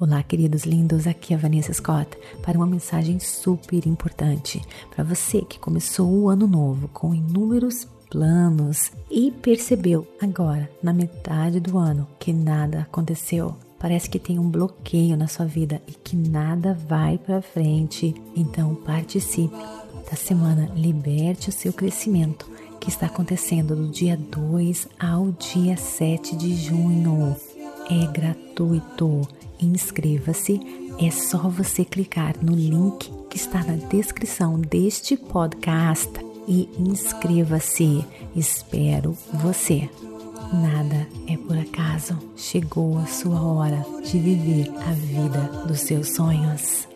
Olá, queridos lindos, aqui é a Vanessa Scott para uma mensagem super importante para você que começou o ano novo com inúmeros planos e percebeu agora, na metade do ano, que nada aconteceu. Parece que tem um bloqueio na sua vida e que nada vai para frente. Então, participe da semana Liberte o seu crescimento, que está acontecendo do dia 2 ao dia 7 de junho. É gratuito Inscreva-se. É só você clicar no link que está na descrição deste podcast e inscreva-se. Espero você. Nada é por acaso. Chegou a sua hora de viver a vida dos seus sonhos.